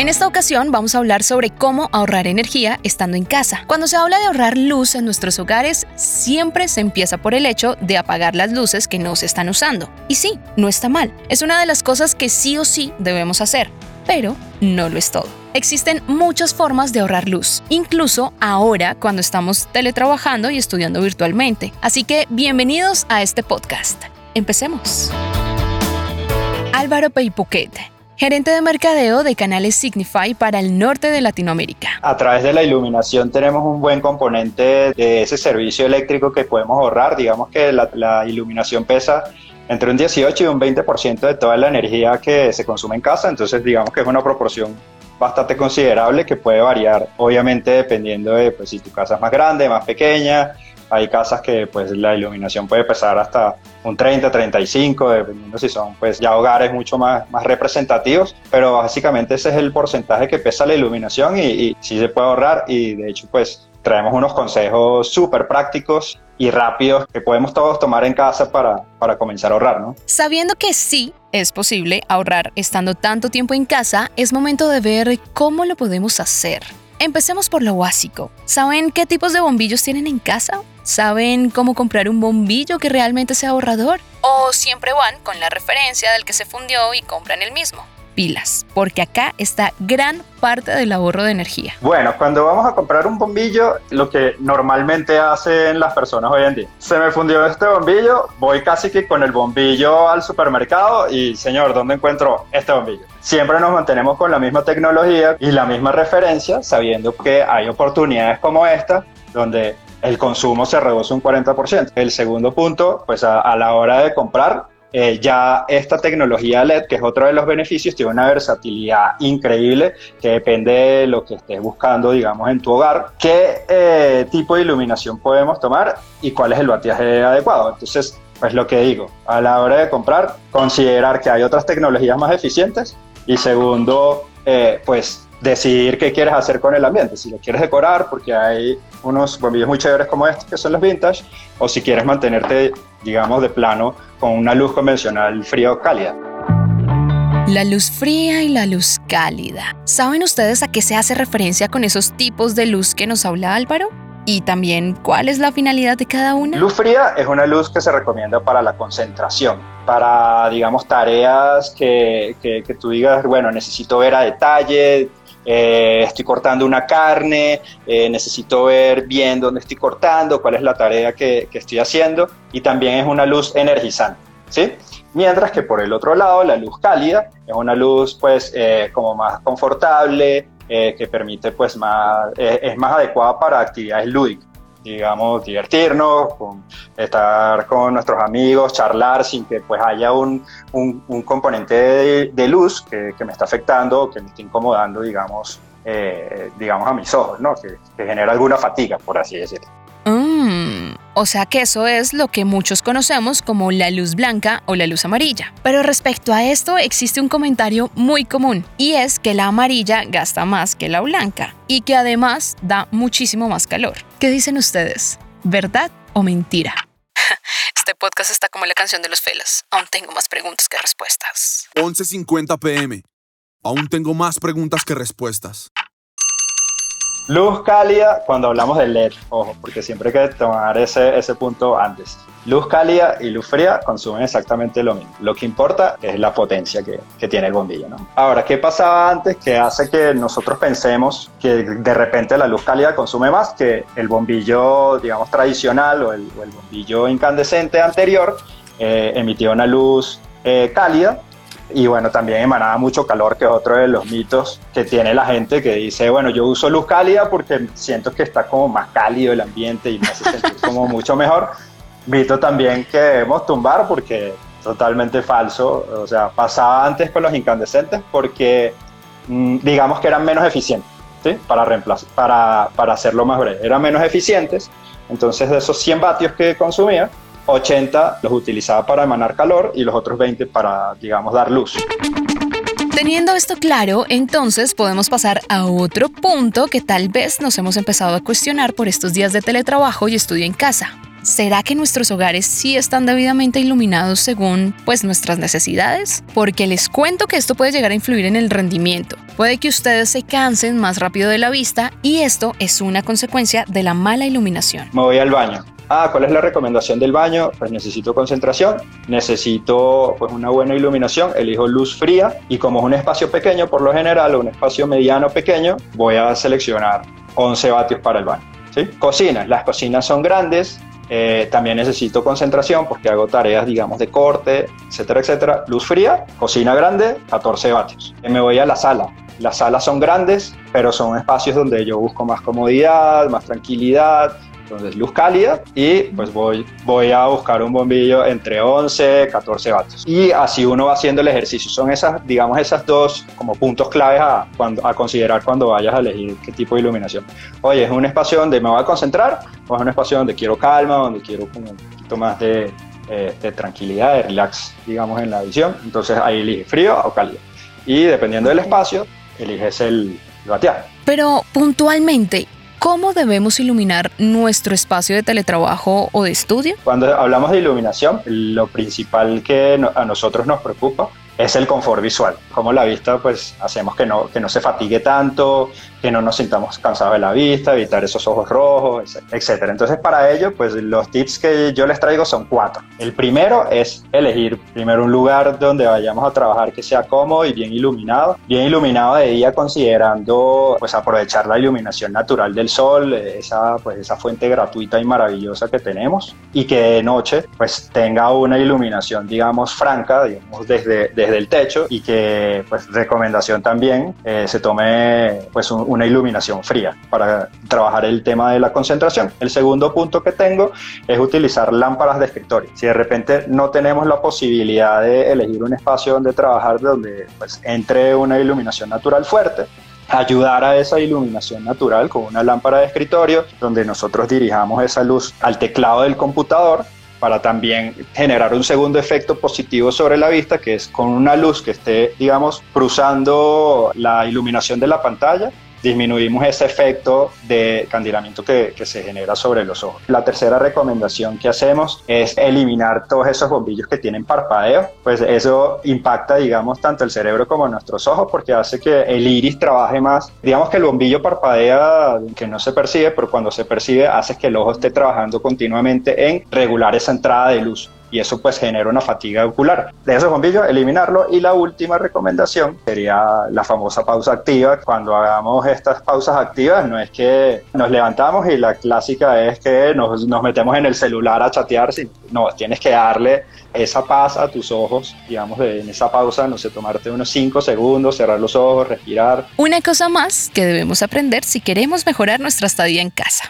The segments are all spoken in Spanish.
En esta ocasión vamos a hablar sobre cómo ahorrar energía estando en casa. Cuando se habla de ahorrar luz en nuestros hogares, siempre se empieza por el hecho de apagar las luces que no se están usando. Y sí, no está mal. Es una de las cosas que sí o sí debemos hacer. Pero no lo es todo. Existen muchas formas de ahorrar luz, incluso ahora cuando estamos teletrabajando y estudiando virtualmente. Así que bienvenidos a este podcast. Empecemos. Álvaro Peipuquet, gerente de mercadeo de canales Signify para el norte de Latinoamérica. A través de la iluminación tenemos un buen componente de ese servicio eléctrico que podemos ahorrar. Digamos que la, la iluminación pesa entre un 18 y un 20% de toda la energía que se consume en casa, entonces digamos que es una proporción bastante considerable que puede variar, obviamente dependiendo de pues, si tu casa es más grande, más pequeña. Hay casas que pues la iluminación puede pesar hasta un 30, 35, dependiendo si son pues ya hogares mucho más, más representativos, pero básicamente ese es el porcentaje que pesa la iluminación y, y sí se puede ahorrar y de hecho pues traemos unos consejos súper prácticos y rápidos que podemos todos tomar en casa para, para comenzar a ahorrar, ¿no? Sabiendo que sí es posible ahorrar estando tanto tiempo en casa, es momento de ver cómo lo podemos hacer. Empecemos por lo básico. ¿Saben qué tipos de bombillos tienen en casa? ¿Saben cómo comprar un bombillo que realmente sea ahorrador? ¿O siempre van con la referencia del que se fundió y compran el mismo? Pilas, porque acá está gran parte del ahorro de energía. Bueno, cuando vamos a comprar un bombillo, lo que normalmente hacen las personas hoy en día, se me fundió este bombillo, voy casi que con el bombillo al supermercado y, señor, ¿dónde encuentro este bombillo? Siempre nos mantenemos con la misma tecnología y la misma referencia, sabiendo que hay oportunidades como esta, donde el consumo se reduce un 40%. El segundo punto, pues a, a la hora de comprar, eh, ya esta tecnología LED, que es otro de los beneficios, tiene una versatilidad increíble que depende de lo que estés buscando, digamos, en tu hogar, qué eh, tipo de iluminación podemos tomar y cuál es el batiaje adecuado. Entonces, pues lo que digo, a la hora de comprar, considerar que hay otras tecnologías más eficientes y segundo, eh, pues decidir qué quieres hacer con el ambiente, si lo quieres decorar porque hay unos bombillos muy chéveres como estos que son los vintage, o si quieres mantenerte, digamos, de plano con una luz convencional fría o cálida. La luz fría y la luz cálida. ¿Saben ustedes a qué se hace referencia con esos tipos de luz que nos habla Álvaro? Y también, ¿cuál es la finalidad de cada una? Luz fría es una luz que se recomienda para la concentración, para, digamos, tareas que, que, que tú digas, bueno, necesito ver a detalle, eh, estoy cortando una carne, eh, necesito ver bien dónde estoy cortando, cuál es la tarea que, estoy haciendo y también es una luz energizante, ¿sí? Mientras que por el otro lado, la luz cálida es una luz pues eh, como más confortable, que permite pues más, es más adecuada para actividades lúdicas digamos, divertirnos, con, estar con nuestros amigos, charlar sin que pues haya un, un, componente de, de luz que, que, me está afectando, que me está incomodando, digamos, eh, digamos a mis ojos, ¿no? Que, que, genera alguna fatiga, por así decirlo. O sea que eso es lo que muchos conocemos como la luz blanca o la luz amarilla. Pero respecto a esto existe un comentario muy común y es que la amarilla gasta más que la blanca y que además da muchísimo más calor. ¿Qué dicen ustedes? ¿Verdad o mentira? Este podcast está como la canción de los felas. Aún tengo más preguntas que respuestas. 11:50 pm. Aún tengo más preguntas que respuestas. Luz cálida cuando hablamos de LED, ojo, porque siempre hay que tomar ese, ese punto antes. Luz cálida y luz fría consumen exactamente lo mismo. Lo que importa es la potencia que, que tiene el bombillo. ¿no? Ahora, ¿qué pasaba antes que hace que nosotros pensemos que de repente la luz cálida consume más que el bombillo, digamos, tradicional o el, o el bombillo incandescente anterior eh, emitía una luz eh, cálida y bueno, también emanaba mucho calor, que es otro de los mitos que tiene la gente que dice, bueno, yo uso luz cálida porque siento que está como más cálido el ambiente y me hace sentir como mucho mejor. Mito también que debemos tumbar porque totalmente falso, o sea, pasaba antes con los incandescentes porque mmm, digamos que eran menos eficientes, ¿sí? Para reemplazar, para, para hacerlo más breve, eran menos eficientes Entonces de esos 100 vatios que consumía, 80 los utilizaba para emanar calor y los otros 20 para, digamos, dar luz. Teniendo esto claro, entonces podemos pasar a otro punto que tal vez nos hemos empezado a cuestionar por estos días de teletrabajo y estudio en casa. ¿Será que nuestros hogares sí están debidamente iluminados según pues nuestras necesidades? Porque les cuento que esto puede llegar a influir en el rendimiento. Puede que ustedes se cansen más rápido de la vista y esto es una consecuencia de la mala iluminación. Me voy al baño. Ah, ¿cuál es la recomendación del baño? Pues necesito concentración, necesito pues una buena iluminación, elijo luz fría y como es un espacio pequeño por lo general o un espacio mediano pequeño, voy a seleccionar 11 vatios para el baño. ¿sí? Cocinas, las cocinas son grandes, eh, también necesito concentración porque hago tareas, digamos, de corte, etcétera, etcétera. Luz fría, cocina grande, 14 vatios. Me voy a la sala. Las salas son grandes, pero son espacios donde yo busco más comodidad, más tranquilidad, entonces luz cálida y pues voy, voy a buscar un bombillo entre 11, 14 vatios. Y así uno va haciendo el ejercicio. Son esas, digamos, esas dos como puntos claves a, cuando, a considerar cuando vayas a elegir qué tipo de iluminación. Oye, ¿es un espacio donde me voy a concentrar o es un espacio donde quiero calma, donde quiero como un poquito más de, eh, de tranquilidad, de relax, digamos, en la visión? Entonces ahí elige frío o cálido. Y dependiendo del espacio, eliges el, el batear. Pero puntualmente, ¿Cómo debemos iluminar nuestro espacio de teletrabajo o de estudio? Cuando hablamos de iluminación, lo principal que a nosotros nos preocupa es el confort visual. Como la vista, pues hacemos que no, que no se fatigue tanto, que no nos sintamos cansados de la vista, evitar esos ojos rojos, etc. Entonces, para ello, pues los tips que yo les traigo son cuatro. El primero es elegir primero un lugar donde vayamos a trabajar que sea cómodo y bien iluminado. Bien iluminado de día considerando pues aprovechar la iluminación natural del sol, esa, pues, esa fuente gratuita y maravillosa que tenemos. Y que de noche pues tenga una iluminación, digamos, franca, digamos, desde, desde el techo y que, pues, recomendación también, eh, se tome pues un, una iluminación fría para trabajar el tema de la concentración. El segundo punto que tengo es utilizar lámparas de escritorio. Si de repente no tenemos la posibilidad de elegir un espacio donde trabajar donde pues, entre una iluminación natural fuerte, ayudar a esa iluminación natural con una lámpara de escritorio donde nosotros dirijamos esa luz al teclado del computador para también generar un segundo efecto positivo sobre la vista, que es con una luz que esté, digamos, cruzando la iluminación de la pantalla disminuimos ese efecto de candilamiento que, se genera sobre los ojos. La tercera recomendación que hacemos es eliminar todos esos bombillos que tienen parpadeo, pues eso impacta, digamos, tanto el cerebro como nuestros ojos porque hace que el iris trabaje más. Digamos que el bombillo parpadea que no se percibe, pero cuando se percibe hace que el ojo esté trabajando continuamente en regular esa entrada de luz y eso pues genera una fatiga ocular. De esos bombillos, eliminarlo y la última recomendación sería la famosa pausa activa. Cuando hagamos estas pausas activas no es que nos levantamos y la clásica es que nos, nos metemos en el celular a chatear, no, tienes que darle esa paz a tus ojos, digamos, en esa pausa, no sé, tomarte unos 5 segundos, cerrar los ojos, respirar. Una cosa más que debemos aprender si queremos mejorar nuestra estadía en casa.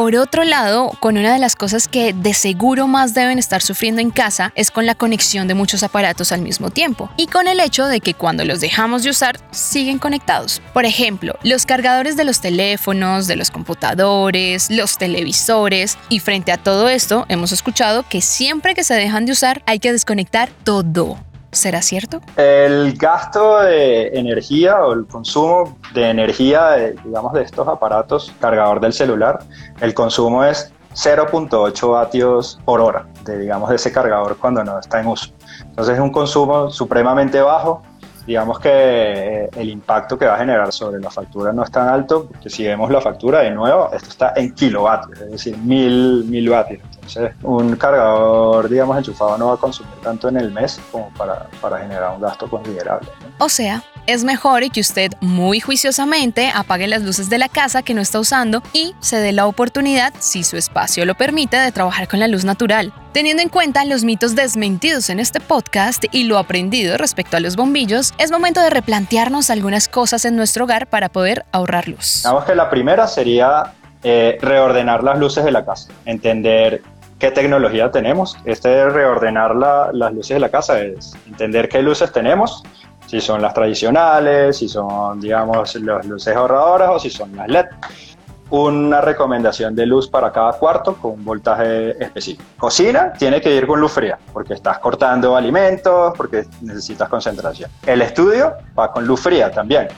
Por otro lado, con una de las cosas que de seguro más deben estar sufriendo en casa es con la conexión de muchos aparatos al mismo tiempo y con el hecho de que cuando los dejamos de usar siguen conectados. Por ejemplo, los cargadores de los teléfonos, de los computadores, los televisores y frente a todo esto hemos escuchado que siempre que se dejan de usar hay que desconectar todo. ¿Será cierto? El gasto de energía o el consumo de energía, de, digamos, de estos aparatos, cargador del celular, el consumo es 0.8 vatios por hora, de, digamos, de ese cargador cuando no está en uso. Entonces es un consumo supremamente bajo. Digamos que eh, el impacto que va a generar sobre la factura no es tan alto, porque si vemos la factura de nuevo, esto está en kilovatios, es decir, mil, mil vatios. Entonces, un cargador, digamos, enchufado no va a consumir tanto en el mes como para, para generar un gasto considerable. O sea, es mejor que usted muy juiciosamente apague las luces de la casa que no está usando y se dé la oportunidad, si su espacio lo permite, de trabajar con la luz natural. Teniendo en cuenta los mitos desmentidos en este podcast y lo aprendido respecto a los bombillos, es momento de replantearnos algunas cosas en nuestro hogar para poder ahorrar luz. Digamos que la primera sería eh, reordenar las luces de la casa, entender qué tecnología tenemos. Este reordenar la, las luces de la casa es entender qué luces tenemos, si son las tradicionales, si son, digamos, las luces ahorradoras o si son las LED. una recomendación de luz para cada cuarto con un voltaje específico. Cocina tiene que ir con luz fría porque estás cortando alimentos, porque necesitas concentración. El estudio va con luz fría también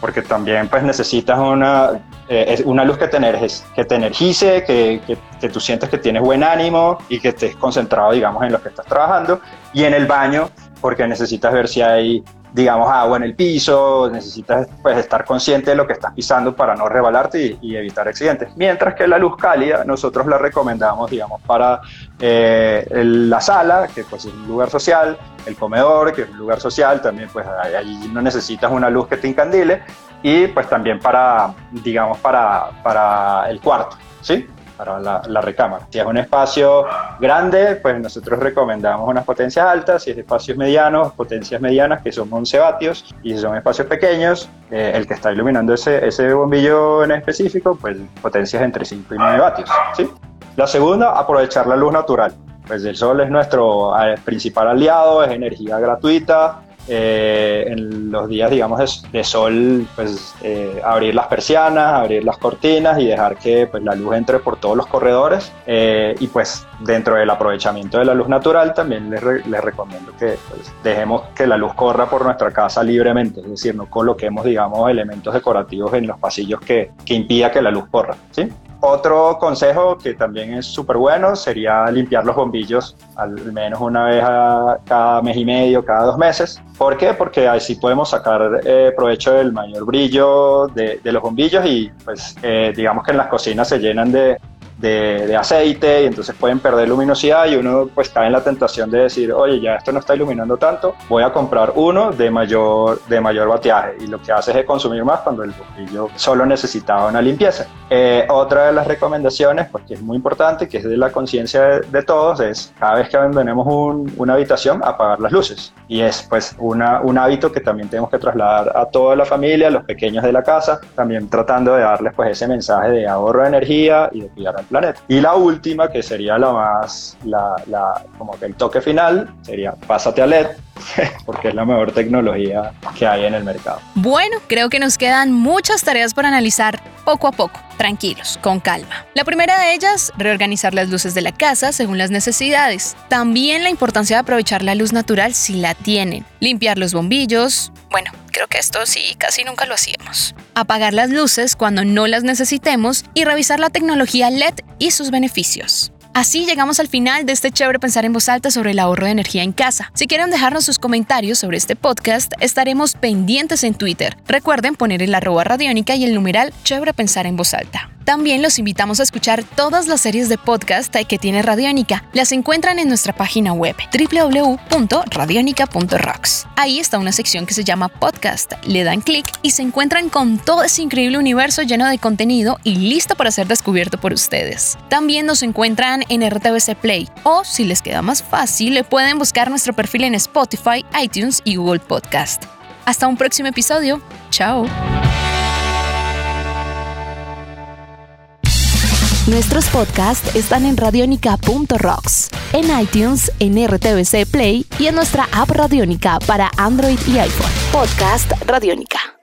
porque también pues necesitas una, eh, una luz que te, energice, que, te energice que, que, que, tú sientes que tienes buen ánimo y que estés concentrado, digamos, en lo que estás trabajando. Y en el baño, porque necesitas ver si hay, digamos, agua en el piso, necesitas pues estar consciente de lo que estás pisando para no rebalarte y, y evitar accidentes. Mientras que la luz cálida nosotros la recomendamos, digamos, para eh, la sala, que pues es un lugar social, el comedor, que es un lugar social, también pues ahí no necesitas una luz que te encandile, y pues también para, digamos, para, para el cuarto, ¿sí? Para la, la, recámara. Si es un espacio grande, pues nosotros recomendamos unas potencias altas, si es espacios medianos, potencias medianas que son 11 vatios, y si son espacios pequeños, eh, el que está iluminando ese, ese bombillo en específico, pues potencias entre 5 y 9 vatios. ¿sí? La segunda, aprovechar la luz natural. Pues el sol es nuestro eh, principal aliado, es energía gratuita, eh, en los días, digamos, de, de sol, pues eh, abrir las persianas, abrir las cortinas y dejar que pues, la luz entre por todos los corredores. Eh, y pues dentro del aprovechamiento de la luz natural también les, re les recomiendo que pues, dejemos que la luz corra por nuestra casa libremente, es decir, no coloquemos, digamos, elementos decorativos en los pasillos que, que impida que la luz corra. ¿sí? Otro consejo que también es súper bueno sería limpiar los bombillos al menos una vez a cada mes y medio, cada dos meses. ¿Por qué? Porque así podemos sacar eh, provecho del mayor brillo de, de, los bombillos y pues eh, digamos que en las cocinas se llenan de, de, de, aceite y entonces pueden perder luminosidad y uno pues cae en la tentación de decir, oye, ya esto no está iluminando tanto, voy a comprar uno de mayor, de mayor bateaje y lo que hace es consumir más cuando el bombillo solo necesitaba una limpieza. Eh, otra de las recomendaciones, pues que es muy importante, que es de la conciencia de, de, todos, es cada vez que abandonemos un, una habitación, apagar las luces. Y es pues una, un hábito que también tenemos que trasladar a toda la familia, a los pequeños de la casa, también tratando de darles pues ese mensaje de ahorro de energía y de cuidar al planeta. Y la última, que sería la más, la, la, como que el toque final, sería pásate a LED, porque es la mejor tecnología que hay en el mercado. Bueno, creo que nos quedan muchas tareas por analizar poco a poco, tranquilos, con calma. La primera de ellas, reorganizar las luces de la casa según las necesidades. También la importancia de aprovechar la luz natural si la tienen. Limpiar los bombillos. Bueno, creo que esto sí, casi nunca lo hacíamos. Apagar las luces cuando no las necesitemos y revisar la tecnología LED y sus beneficios. Así llegamos al final de este chévere pensar en voz alta sobre el ahorro de energía en casa. Si quieren dejarnos sus comentarios sobre este podcast, estaremos pendientes en Twitter. Recuerden poner el arroba radiónica y el numeral chévere pensar en voz alta. También los invitamos a escuchar todas las series de podcast que tiene Radiónica. Las encuentran en nuestra página web www.radionica.rocks. Ahí está una sección que se llama Podcast. Le dan clic y se encuentran con todo ese increíble universo lleno de contenido y listo para ser descubierto por ustedes. También nos encuentran en RTBC Play o, si les queda más fácil, pueden buscar nuestro perfil en Spotify, iTunes y Google Podcast. Hasta un próximo episodio. Chao. Nuestros podcasts están en radionica.rocks, en iTunes, en RTVC Play y en nuestra app Radionica para Android y iPhone. Podcast Radionica.